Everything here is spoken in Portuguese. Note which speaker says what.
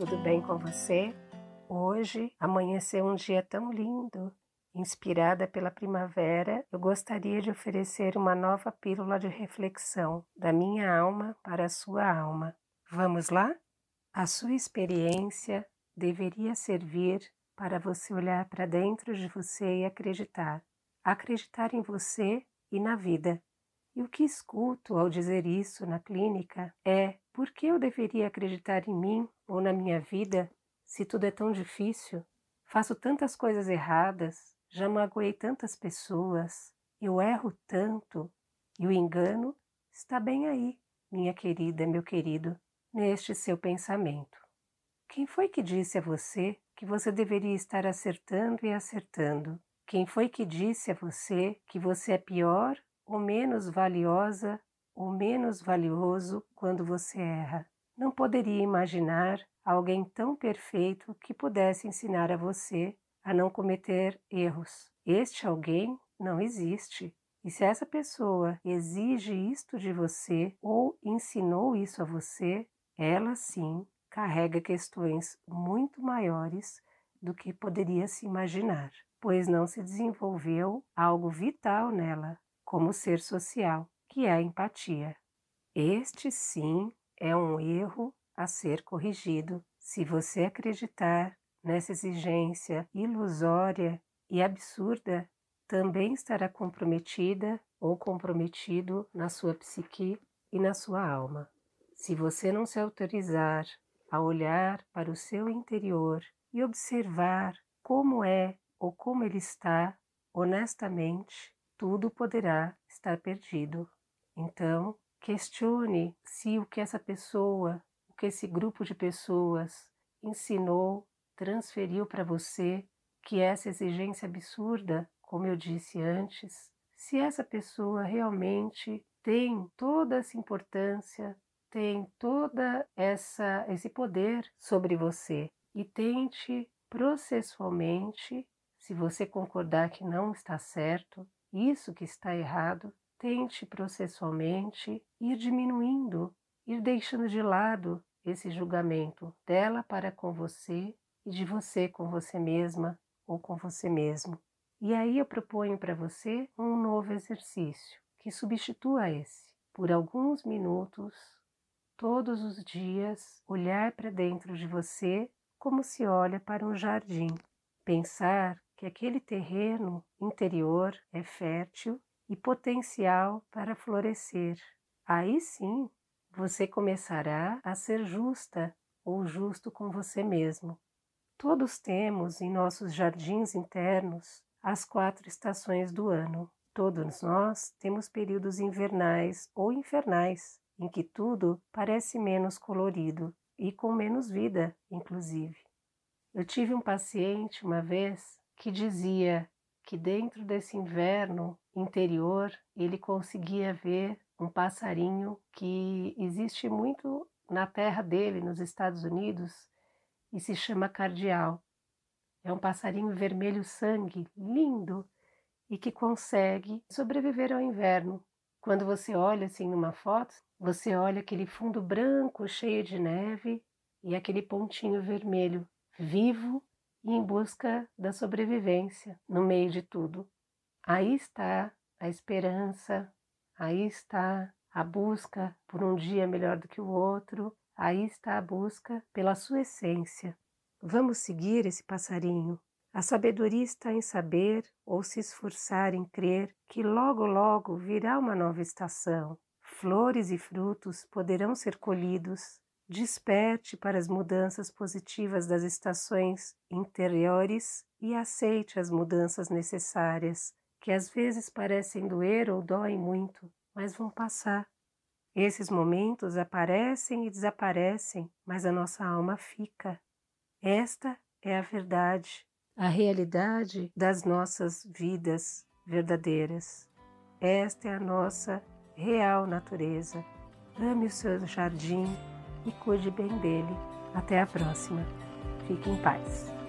Speaker 1: tudo bem com você? Hoje amanheceu um dia tão lindo. Inspirada pela primavera, eu gostaria de oferecer uma nova pílula de reflexão da minha alma para a sua alma. Vamos lá? A sua experiência deveria servir para você olhar para dentro de você e acreditar. Acreditar em você e na vida. E o que escuto ao dizer isso na clínica é: por que eu deveria acreditar em mim ou na minha vida se tudo é tão difícil? Faço tantas coisas erradas, já magoei tantas pessoas, eu erro tanto e o engano está bem aí, minha querida, meu querido, neste seu pensamento. Quem foi que disse a você que você deveria estar acertando e acertando? Quem foi que disse a você que você é pior ou menos valiosa ou menos valioso quando você erra? Não poderia imaginar alguém tão perfeito que pudesse ensinar a você a não cometer erros. Este alguém não existe. E se essa pessoa exige isto de você ou ensinou isso a você, ela sim carrega questões muito maiores do que poderia se imaginar, pois não se desenvolveu algo vital nela, como ser social, que é a empatia. Este sim é um erro a ser corrigido se você acreditar nessa exigência ilusória e absurda, também estará comprometida ou comprometido na sua psique e na sua alma. Se você não se autorizar a olhar para o seu interior e observar como é ou como ele está, honestamente, tudo poderá estar perdido. Então, questione se o que essa pessoa, o que esse grupo de pessoas ensinou, transferiu para você, que essa exigência absurda, como eu disse antes, se essa pessoa realmente tem toda essa importância, tem toda essa esse poder sobre você. E tente processualmente, se você concordar que não está certo, isso que está errado, tente processualmente ir diminuindo, ir deixando de lado esse julgamento dela para com você e de você com você mesma ou com você mesmo. E aí eu proponho para você um novo exercício que substitua esse. Por alguns minutos todos os dias, olhar para dentro de você como se olha para um jardim. Pensar que aquele terreno interior é fértil e potencial para florescer. Aí sim, você começará a ser justa ou justo com você mesmo. Todos temos em nossos jardins internos as quatro estações do ano. Todos nós temos períodos invernais ou infernais em que tudo parece menos colorido e com menos vida, inclusive. Eu tive um paciente uma vez que dizia que dentro desse inverno interior ele conseguia ver um passarinho que existe muito na terra dele, nos Estados Unidos, e se chama cardeal. É um passarinho vermelho sangue, lindo, e que consegue sobreviver ao inverno. Quando você olha assim numa foto, você olha aquele fundo branco cheio de neve e aquele pontinho vermelho, vivo e em busca da sobrevivência no meio de tudo. Aí está a esperança, aí está a busca por um dia melhor do que o outro, aí está a busca pela sua essência. Vamos seguir esse passarinho. A sabedoria está em saber ou se esforçar em crer que logo, logo virá uma nova estação, flores e frutos poderão ser colhidos. Desperte para as mudanças positivas das estações interiores e aceite as mudanças necessárias, que às vezes parecem doer ou doem muito, mas vão passar. Esses momentos aparecem e desaparecem, mas a nossa alma fica. Esta é a verdade, a realidade das nossas vidas verdadeiras. Esta é a nossa real natureza. Ame o seu jardim e cuide bem dele. Até a próxima. Fique em paz.